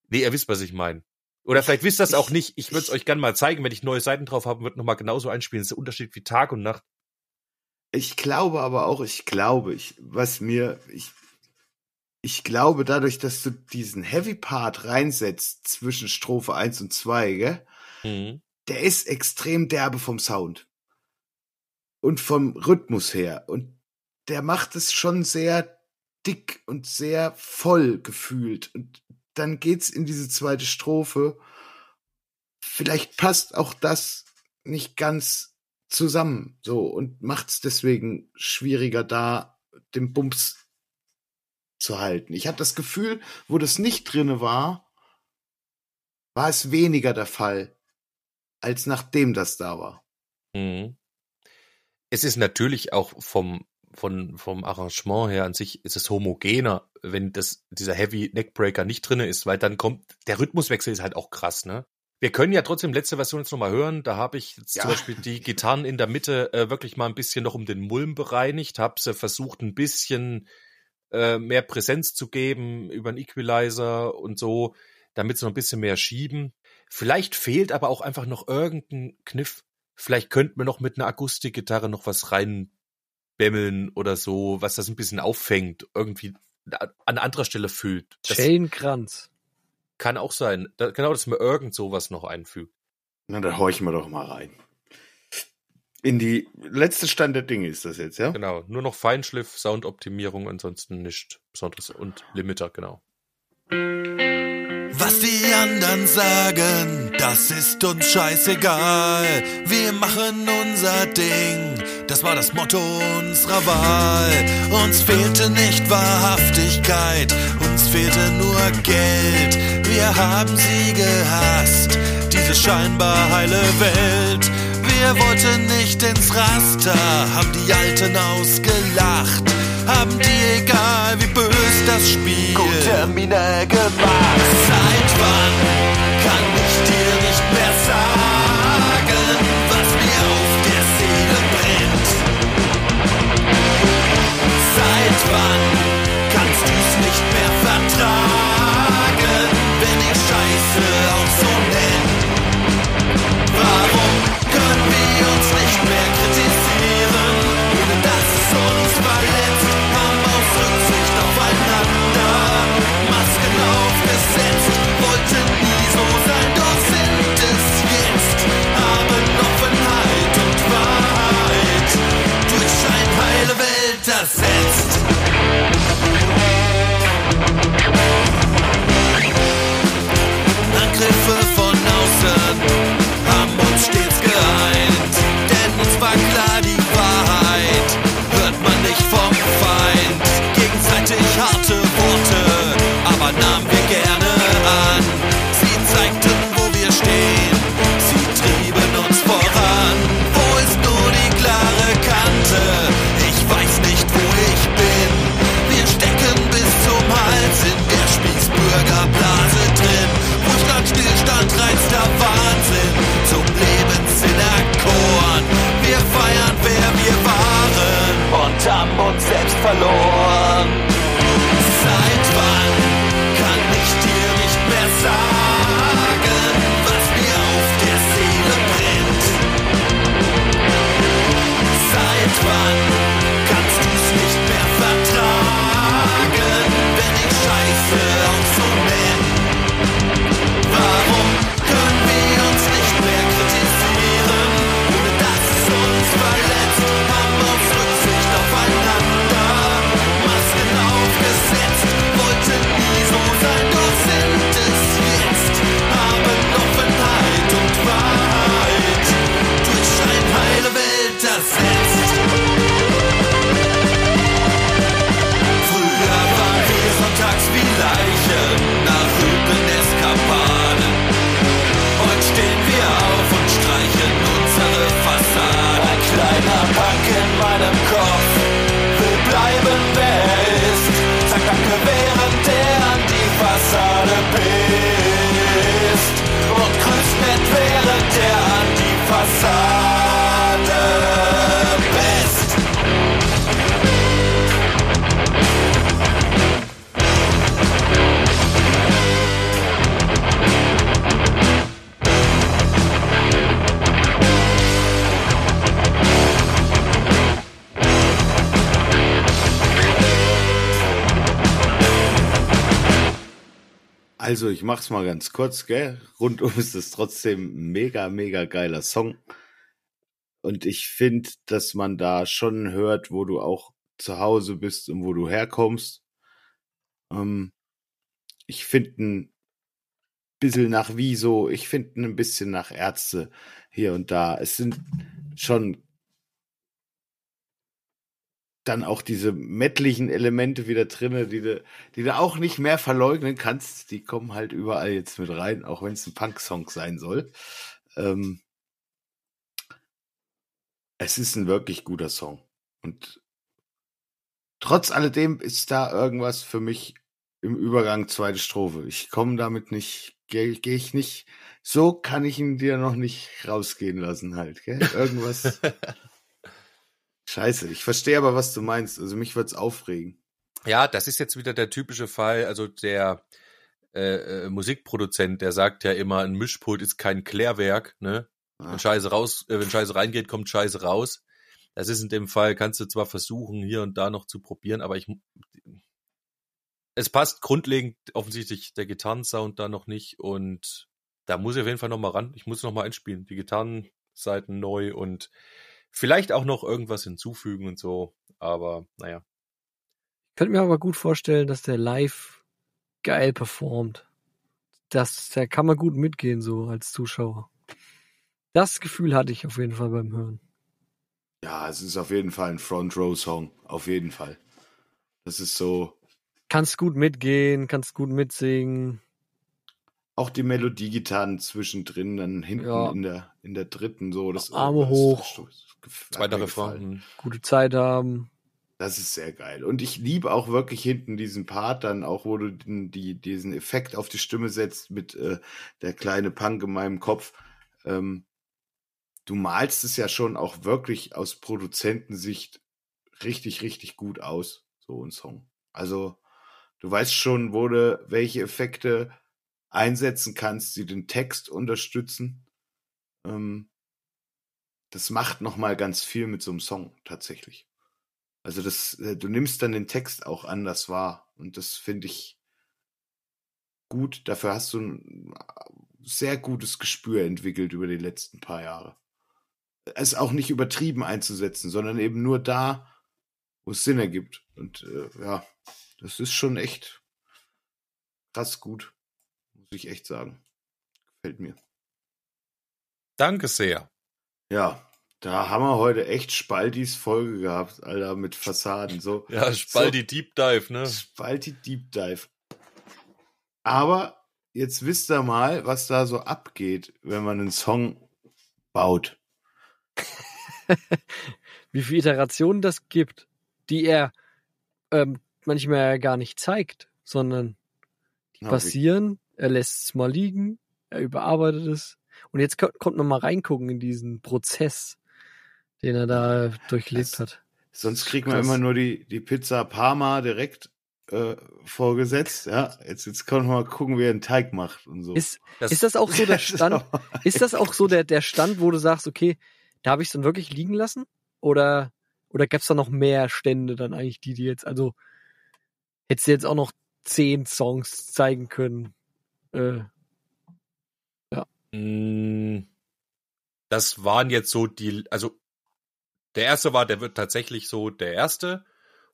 Speaker 1: nee, ihr wisst, was ich meine. Oder vielleicht wisst ihr das auch nicht. Ich würde es euch gerne mal zeigen, wenn ich neue Seiten drauf habe, wird nochmal genauso einspielen. Das ist der Unterschied wie Tag und Nacht.
Speaker 3: Ich glaube aber auch, ich glaube, ich, was mir, ich, ich glaube dadurch, dass du diesen Heavy Part reinsetzt zwischen Strophe 1 und 2, gell?
Speaker 1: Mhm.
Speaker 3: der ist extrem derbe vom Sound. Und vom Rhythmus her. Und der macht es schon sehr dick und sehr voll gefühlt. Und dann geht's in diese zweite Strophe. Vielleicht passt auch das nicht ganz zusammen, so, und macht's deswegen schwieriger da, den Bums zu halten. Ich hatte das Gefühl, wo das nicht drinne war, war es weniger der Fall, als nachdem das da war.
Speaker 1: Mhm. Es ist natürlich auch vom, von, vom Arrangement her an sich ist es homogener, wenn das, dieser Heavy Neckbreaker nicht drinne ist, weil dann kommt, der Rhythmuswechsel ist halt auch krass, ne? Wir können ja trotzdem letzte Version jetzt nochmal hören. Da habe ich jetzt
Speaker 3: Ja.
Speaker 1: zum Beispiel die Gitarren in der Mitte äh, wirklich mal ein bisschen noch um den Mulm bereinigt, habe sie versucht ein bisschen äh, mehr Präsenz zu geben über einen Equalizer und so, damit sie noch ein bisschen mehr schieben. Vielleicht fehlt aber auch einfach noch irgendein Kniff. Vielleicht könnten wir noch mit einer Akustikgitarre noch was reinbämmeln oder so, was das ein bisschen auffängt, irgendwie an anderer Stelle füllt. Das
Speaker 4: Jane Kranz.
Speaker 1: kann auch sein. Da, genau, dass man irgend sowas noch einfügt.
Speaker 3: Na, da horchen wir doch mal rein. In die letzte Stand der Dinge ist das jetzt, ja?
Speaker 1: Genau. Nur noch Feinschliff, Soundoptimierung, ansonsten nichts Besonderes und Limiter, genau.
Speaker 2: Was die anderen sagen, das ist uns scheißegal. Wir machen unser Ding, das war das Motto unserer Wahl. Uns fehlte nicht Wahrhaftigkeit, uns fehlte nur Geld. Wir haben sie gehasst, diese scheinbar heile Welt. Wir wollten nicht ins Raster, haben die Alten ausgelacht, haben die egal wie bös das Spiel.
Speaker 6: Gute Miene gemacht.
Speaker 2: Seit wann kann ich dir nicht mehr sagen,
Speaker 3: Also, ich mach's mal ganz kurz, gell? Rundum ist es trotzdem mega, mega geiler Song. Und ich finde, dass man da schon hört, wo du auch zu Hause bist und wo du herkommst. Ähm, ich finde ein bisschen nach Wieso, ich finde ein bisschen nach Ärzte hier und da. Es sind schon dann auch diese mettlichen Elemente wieder drinne, die du, die du auch nicht mehr verleugnen kannst. Die kommen halt überall jetzt mit rein, auch wenn es ein Punk-Song sein soll. Ähm, es ist ein wirklich guter Song. Und trotz alledem ist da irgendwas für mich im Übergang zweite Strophe. Ich komme damit nicht, gehe geh ich nicht. So kann ich ihn dir noch nicht rausgehen lassen halt. Gell? Irgendwas. Scheiße, ich verstehe aber, was du meinst. Also mich wird's aufregen.
Speaker 1: Ja, das ist jetzt wieder der typische Fall. Also der äh, äh, Musikproduzent, der sagt ja immer, ein Mischpult ist kein Klärwerk. Ne?
Speaker 3: Ah.
Speaker 1: Wenn Scheiße raus, äh, wenn Scheiße reingeht, kommt Scheiße raus. Das ist in dem Fall, kannst du zwar versuchen, hier und da noch zu probieren, aber ich es passt grundlegend offensichtlich der Gitarrensound da noch nicht und da muss ich auf jeden Fall noch mal ran. Ich muss noch mal einspielen, die Gitarrenseiten neu und vielleicht auch noch irgendwas hinzufügen und so, aber naja.
Speaker 4: Ich könnte mir aber gut vorstellen, dass der live geil performt. Das, da kann man gut mitgehen, so als Zuschauer. Das Gefühl hatte ich auf jeden Fall beim Hören.
Speaker 3: Ja, es ist auf jeden Fall ein Front-Row-Song. Auf jeden Fall. Das ist so,
Speaker 4: Kannst gut mitgehen, kannst gut mitsingen.
Speaker 3: Auch die Melodiegitarren zwischendrin, dann hinten
Speaker 4: Ja.
Speaker 3: in der, in der dritten, so, das
Speaker 4: Arme hoch.
Speaker 1: Zweiter Refrain.
Speaker 4: Gute Zeit haben.
Speaker 3: Das ist sehr geil. Und ich liebe auch wirklich hinten diesen Part dann auch, wo du den, die, diesen Effekt auf die Stimme setzt mit äh, der kleine Punk in meinem Kopf. Ähm, du malst es ja schon auch wirklich aus Produzentensicht richtig, richtig gut aus, so ein Song. Also du weißt schon, wo du welche Effekte einsetzen kannst, die den Text unterstützen. Ähm, das macht noch mal ganz viel mit so einem Song tatsächlich. Also das, äh, du nimmst dann den Text auch anders wahr und das finde ich gut. Dafür hast du ein äh, sehr gutes Gespür entwickelt über die letzten paar Jahre. Es auch nicht übertrieben einzusetzen, sondern eben nur da, wo es Sinn ergibt. Und äh, ja, das ist schon echt krass gut, ich echt sagen. Gefällt mir.
Speaker 1: Danke sehr.
Speaker 3: Ja, da haben wir heute echt Spaltis Folge gehabt, Alter, mit Fassaden. So,
Speaker 1: Ja, Spaldi Deep Dive, ne?
Speaker 3: Spalti Deep Dive. Aber jetzt wisst ihr mal, was da so abgeht, wenn man einen Song baut.
Speaker 4: Wie viele Iterationen das gibt, die er ähm, manchmal gar nicht zeigt, sondern die passieren. Er lässt es mal liegen, er überarbeitet es. Und jetzt ko- kommt man mal reingucken in diesen Prozess, den er da durchlebt
Speaker 3: Das-
Speaker 4: hat.
Speaker 3: Sonst kriegt man immer nur die, die Pizza Parma direkt äh, vorgesetzt. Ja, jetzt, jetzt können wir mal gucken, wie er einen Teig macht und so.
Speaker 4: Ist,
Speaker 1: Das,
Speaker 4: ist das auch so der Stand? Ist das auch so der, der Stand, wo du sagst, okay, da habe ich es dann wirklich liegen lassen? Oder, oder gäbe es da noch mehr Stände dann eigentlich, die die jetzt, also hättest du jetzt auch noch zehn Songs zeigen können? Äh,
Speaker 1: Mm, Das waren jetzt so die, also der erste war, der wird tatsächlich so der erste.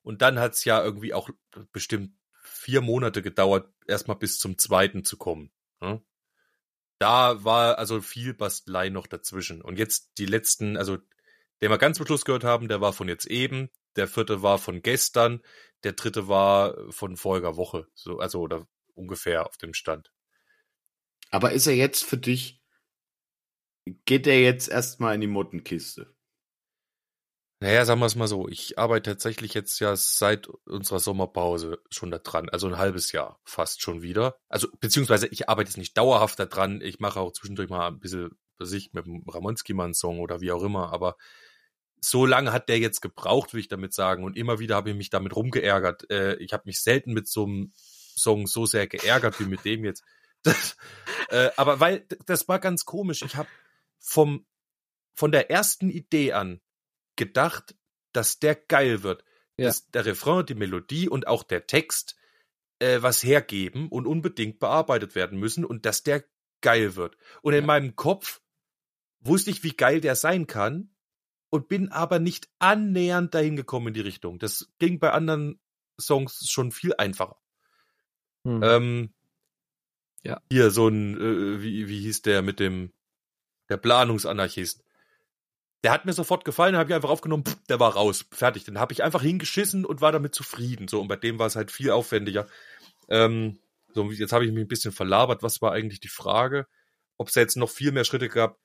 Speaker 1: Und dann hat's ja irgendwie auch bestimmt vier Monate gedauert, erstmal bis zum zweiten zu kommen. Ne? Da war also viel Bastelei noch dazwischen. Und jetzt die letzten, also den wir ganz zum Schluss gehört haben, der war von jetzt eben, der vierte war von gestern, der dritte war von voriger Woche, so, also oder ungefähr auf dem Stand.
Speaker 3: Aber ist er jetzt für dich, geht er jetzt erstmal in die Mottenkiste?
Speaker 1: Naja, sagen wir es mal so. Ich arbeite tatsächlich jetzt ja seit unserer Sommerpause schon da dran. Also ein halbes Jahr fast schon wieder. Also, beziehungsweise ich arbeite jetzt nicht dauerhaft da dran. Ich mache auch zwischendurch mal ein bisschen, was ich, mit dem Ramonski mal einen Song oder wie auch immer. Aber so lange hat der jetzt gebraucht, will ich damit sagen. Und immer wieder habe ich mich damit rumgeärgert. Äh, ich habe mich selten mit so einem Song so sehr geärgert wie mit dem jetzt. Das, äh, aber weil, das war ganz komisch. Ich habe vom, von der ersten Idee an gedacht, dass der geil wird.
Speaker 4: Ja.
Speaker 1: Das, der Refrain, die Melodie und auch der Text, äh, was hergeben und unbedingt bearbeitet werden müssen und dass der geil wird. Und in meinem Kopf wusste ich, wie geil der sein kann und bin aber nicht annähernd dahin gekommen in die Richtung. Das ging bei anderen Songs schon viel einfacher.
Speaker 4: Hm.
Speaker 1: Ähm,
Speaker 4: Ja.
Speaker 1: Hier so ein, äh, wie, wie hieß der mit dem, der Planungsanarchist. Der hat mir sofort gefallen, habe ich einfach aufgenommen, pff, der war raus, fertig. Den habe ich einfach hingeschissen und war damit zufrieden. So und bei dem war es halt viel aufwendiger. Ähm, so jetzt habe ich mich ein bisschen verlabert. Was war eigentlich die Frage? Ob es jetzt noch viel mehr Schritte gab?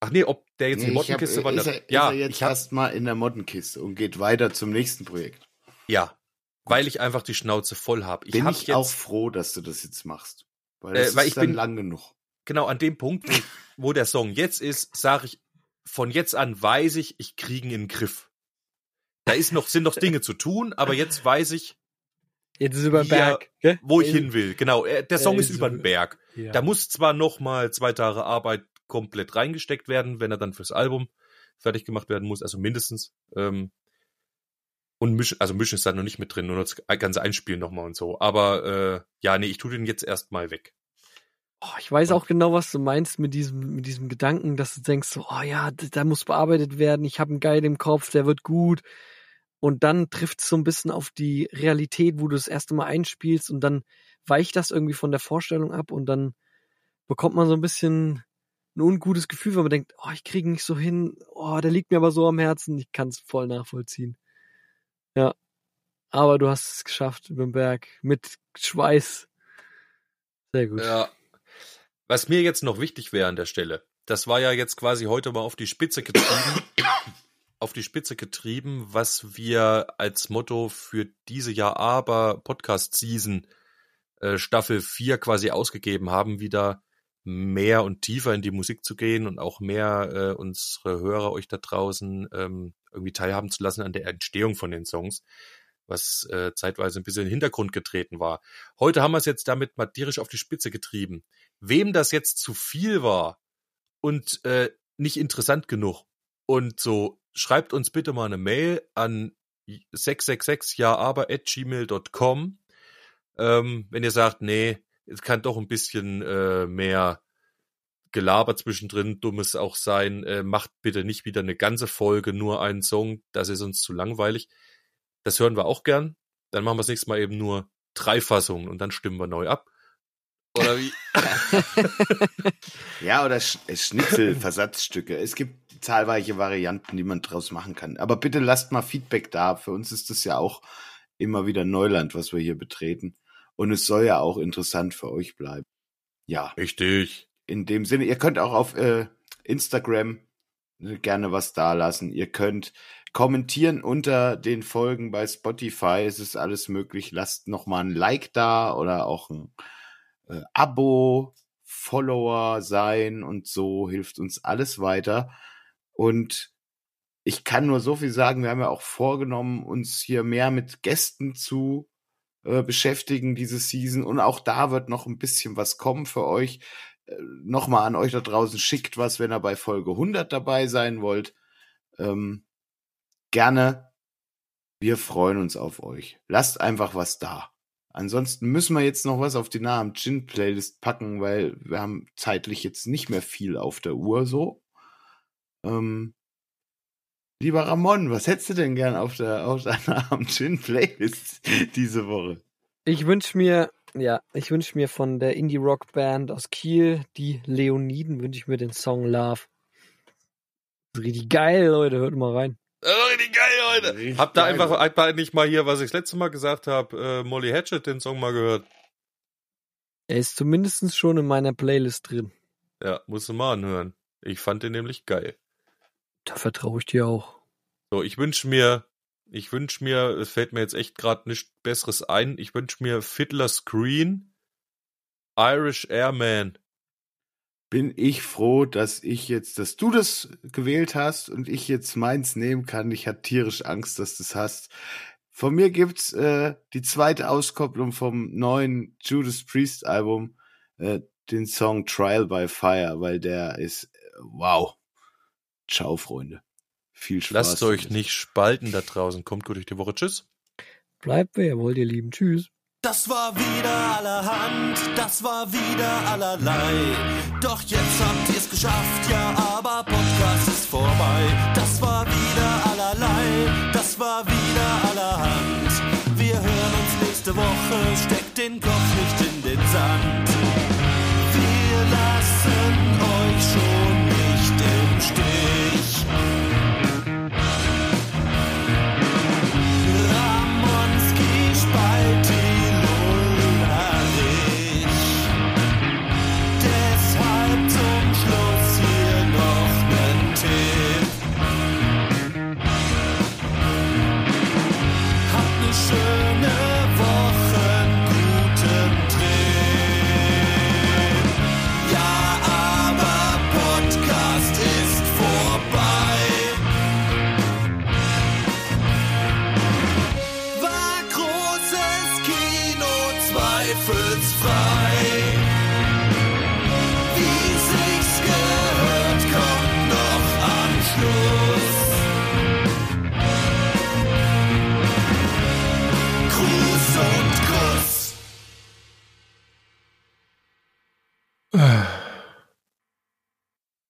Speaker 1: Ach nee, ob der jetzt in die
Speaker 3: Nee, ich hab,
Speaker 1: Mottenkiste
Speaker 3: ist,
Speaker 1: wandert.
Speaker 3: er,
Speaker 1: ja,
Speaker 3: ist er jetzt
Speaker 1: ich hab,
Speaker 3: erstmal in der Mottenkiste und geht weiter zum nächsten Projekt.
Speaker 1: ja, weil ich einfach die Schnauze voll habe. Ich
Speaker 3: Bin
Speaker 1: hab
Speaker 3: ich
Speaker 1: jetzt
Speaker 3: auch froh, dass du das jetzt machst. Weil
Speaker 1: Äh,
Speaker 3: das
Speaker 1: weil
Speaker 3: ist
Speaker 1: ich
Speaker 3: dann
Speaker 1: bin-
Speaker 3: lang genug.
Speaker 1: genau an dem Punkt, wo, wo der Song jetzt ist, sage ich, von jetzt an weiß ich, ich kriege ihn in den Griff. Da ist noch, sind noch Dinge zu tun, aber jetzt weiß ich,
Speaker 4: Jetzt ist über den Berg. gell?
Speaker 1: wo ich
Speaker 4: Äh,
Speaker 1: hin will. Genau, äh, der Song
Speaker 4: äh,
Speaker 1: ist über den Berg.
Speaker 4: Ja.
Speaker 1: Da muss zwar noch mal zwei Tage Arbeit komplett reingesteckt werden, wenn er dann fürs Album fertig gemacht werden muss, also mindestens. Ähm, und mischen, also mischen ist da noch nicht mit drin, nur das ganze Einspielen nochmal und so. Aber äh, ja, nee, ich tue den jetzt erstmal weg.
Speaker 4: Oh, ich weiß auch genau, was du meinst mit diesem, mit diesem Gedanken, dass du denkst, so, oh ja, da muss bearbeitet werden, ich habe einen Geil im Kopf, der wird gut. Und dann trifft es so ein bisschen auf die Realität, wo du das erste Mal einspielst und dann weicht das irgendwie von der Vorstellung ab und dann bekommt man so ein bisschen ein ungutes Gefühl, wenn man denkt, oh, ich kriege nicht so hin, oh, der liegt mir aber so am Herzen, ich kann es voll nachvollziehen. Ja. Aber du hast es geschafft über den Berg mit Schweiß. Sehr gut.
Speaker 1: Ja. Was mir jetzt noch wichtig wäre an der Stelle, das war ja jetzt quasi heute mal auf die Spitze getrieben, auf die Spitze getrieben, was wir als Motto für diese Jahr aber Podcast Season äh, Staffel 4 quasi ausgegeben haben, wieder mehr und tiefer in die Musik zu gehen und auch mehr äh, unsere Hörer euch da draußen ähm, irgendwie teilhaben zu lassen an der Entstehung von den Songs, was äh, zeitweise ein bisschen in den Hintergrund getreten war. Heute haben wir es jetzt damit mal tierisch auf die Spitze getrieben. Wem das jetzt zu viel war und äh, nicht interessant genug und so, schreibt uns bitte mal eine Mail an 666 ja aber at gmail.com ähm, wenn ihr sagt, nee, es kann doch ein bisschen äh, mehr Gelaber zwischendrin, dummes auch sein, äh, macht bitte nicht wieder eine ganze Folge, nur einen Song, das ist uns zu langweilig. Das hören wir auch gern. Dann machen wir das nächste Mal eben nur drei Fassungen und dann stimmen wir neu ab. Oder wie?
Speaker 3: Ja, oder Sch äh, Schnitzel, Versatzstücke. Es gibt zahlreiche Varianten, die man draus machen kann. Aber bitte lasst mal Feedback da. Für uns ist das ja auch immer wieder Neuland, was wir hier betreten. Und es soll ja auch interessant für euch bleiben. Ja,
Speaker 1: Richtig.
Speaker 3: in dem Sinne, ihr könnt auch auf äh, Instagram gerne was da lassen. Ihr könnt kommentieren unter den Folgen bei Spotify. Es ist alles möglich. Lasst noch mal ein Like da oder auch ein äh, Abo, Follower sein und so hilft uns alles weiter. Und ich kann nur so viel sagen, wir haben ja auch vorgenommen, uns hier mehr mit Gästen zu äh, beschäftigen diese Season und auch da wird noch ein bisschen was kommen für euch. Nochmal an euch da draußen, schickt was, wenn ihr bei Folge 100 dabei sein wollt. Ähm, gerne. Wir freuen uns auf euch. Lasst einfach was da. Ansonsten müssen wir jetzt noch was auf die Namen Gin Playlist packen, weil wir haben zeitlich jetzt nicht mehr viel auf der Uhr so. Ähm, lieber Ramon, was hättest du denn gern auf der auf deiner Gin Playlist diese Woche?
Speaker 4: Ich wünsche mir, ja, ich wünsche mir von der Indie-Rock-Band aus Kiel, die Leoniden, wünsche ich mir den Song Love. Das ist richtig geil, Leute, hört mal rein.
Speaker 1: Richtig geil, Leute.
Speaker 3: Richtig
Speaker 1: Habt ihr einfach, ihr nicht mal hier, was ich das letzte Mal gesagt habe, äh, Molly Hatchet den Song mal gehört?
Speaker 4: Er ist zumindest schon in meiner Playlist drin.
Speaker 1: Ja, musst du mal anhören. Ich fand den nämlich geil.
Speaker 4: Da vertraue ich dir auch.
Speaker 1: So, ich wünsche mir, ich wünsche mir, es fällt mir jetzt echt gerade nichts Besseres ein, ich wünsche mir Fiddler Screen, Irish Airman.
Speaker 3: bin ich froh, dass ich jetzt, dass du das gewählt hast und ich jetzt meins nehmen kann. Ich hatte tierisch Angst, dass du das hast. Von mir gibt's äh, die zweite Auskopplung vom neuen Judas Priest Album, äh, den Song Trial by Fire, weil der ist äh, wow. Ciao, Freunde. Viel Spaß.
Speaker 1: Lasst euch
Speaker 3: damit.
Speaker 1: nicht spalten da draußen. Kommt gut durch die Woche. Tschüss.
Speaker 4: Bleibt wer wollt ihr lieben. Tschüss.
Speaker 2: Das war wieder allerhand, das war wieder allerlei. Doch jetzt habt ihr's geschafft, ja, aber Podcast ist vorbei. Das war wieder allerlei, das war wieder allerhand. Wir hören uns nächste Woche, steckt den Kopf nicht in den Sand. Wir lassen euch schon nicht im Stich.